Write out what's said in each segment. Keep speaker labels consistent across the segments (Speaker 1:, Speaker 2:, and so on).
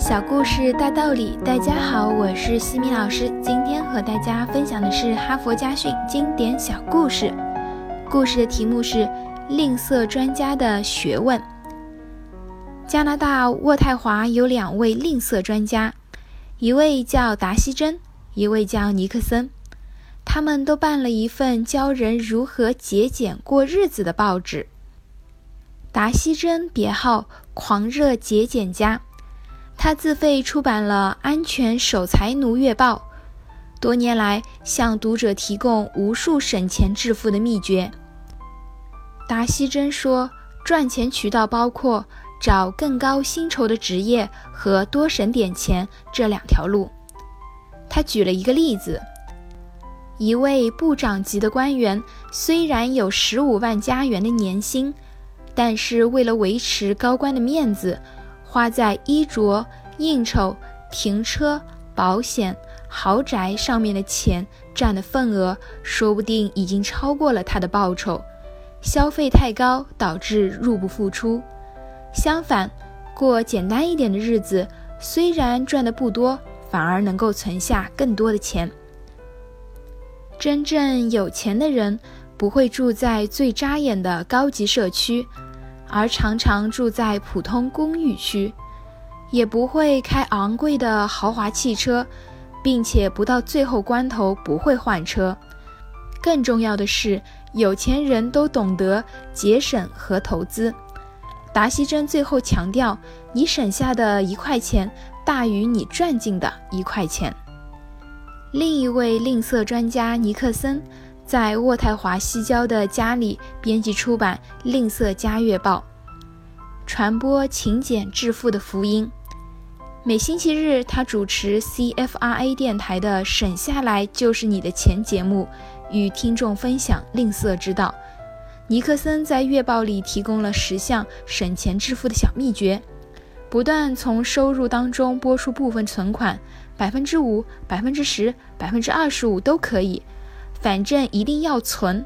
Speaker 1: 小故事大道理，大家好，我是西米老师。今天和大家分享的是哈佛家训经典小故事。故事的题目是《吝啬专家的学问》。加拿大渥太华有两位吝啬专家，一位叫达西珍，一位叫尼克森。他们都办了一份教人如何节俭过日子的报纸。达西珍别号狂热节俭家。他自费出版了《安全守财奴月报》，多年来向读者提供无数省钱致富的秘诀。达西珍说，赚钱渠道包括找更高薪酬的职业和多省点钱这两条路。他举了一个例子：一位部长级的官员虽然有十五万加元的年薪，但是为了维持高官的面子。花在衣着、应酬、停车、保险、豪宅上面的钱占的份额，说不定已经超过了他的报酬。消费太高，导致入不敷出。相反，过简单一点的日子，虽然赚的不多，反而能够存下更多的钱。真正有钱的人，不会住在最扎眼的高级社区。而常常住在普通公寓区，也不会开昂贵的豪华汽车，并且不到最后关头不会换车。更重要的是，有钱人都懂得节省和投资。达西珍最后强调，你省下的一块钱大于你赚进的一块钱。另一位吝啬专家尼克森。在渥太华西郊的家里编辑出版《吝啬家月报》，传播勤俭致富的福音。每星期日，他主持 CFRA 电台的“省下来就是你的钱”节目，与听众分享吝啬之道。尼克森在月报里提供了十项省钱致富的小秘诀：不断从收入当中拨出部分存款，百分之五、百分之十、百分之二十五都可以。反正一定要存，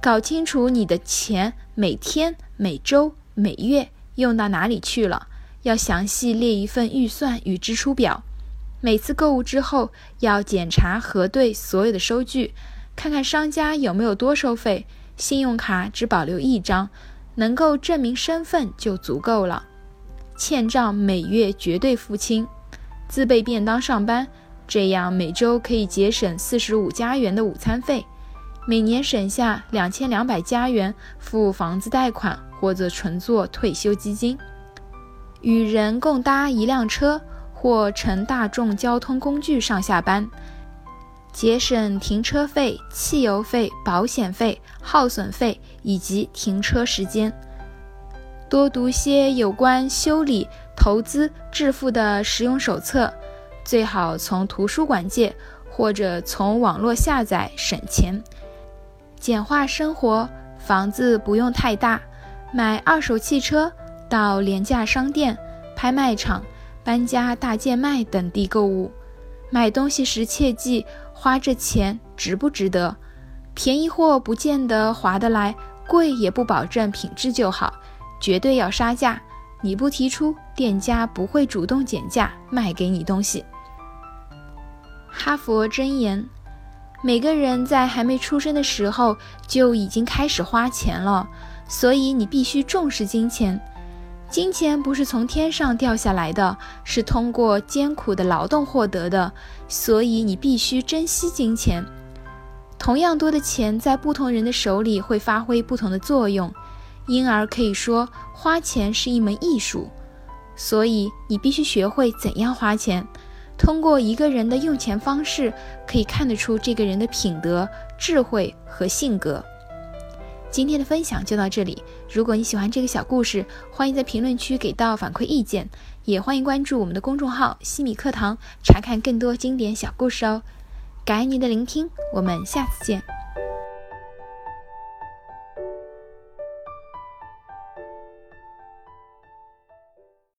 Speaker 1: 搞清楚你的钱每天、每周、每月用到哪里去了，要详细列一份预算与支出表。每次购物之后，要检查核对所有的收据，看看商家有没有多收费。信用卡只保留一张，能够证明身份就足够了。欠账每月绝对付清，自备便当上班。这样每周可以节省四十五加元的午餐费，每年省下两千两百加元付房子贷款或者存做退休基金。与人共搭一辆车或乘大众交通工具上下班，节省停车费、汽油费、保险费、耗损费以及停车时间。多读些有关修理、投资、致富的实用手册。最好从图书馆借，或者从网络下载，省钱，简化生活。房子不用太大，买二手汽车，到廉价商店、拍卖场、搬家大贱卖等地购物。买东西时切记，花这钱值不值得？便宜货不见得划得来，贵也不保证品质就好，绝对要杀价。你不提出，店家不会主动减价卖给你东西。哈佛箴言：每个人在还没出生的时候就已经开始花钱了，所以你必须重视金钱。金钱不是从天上掉下来的，是通过艰苦的劳动获得的，所以你必须珍惜金钱。同样多的钱在不同人的手里会发挥不同的作用，因而可以说花钱是一门艺术。所以你必须学会怎样花钱。通过一个人的用钱方式，可以看得出这个人的品德、智慧和性格。今天的分享就到这里。如果你喜欢这个小故事，欢迎在评论区给到反馈意见，也欢迎关注我们的公众号“西米课堂”，查看更多经典小故事哦。感恩您的聆听，我们下次见。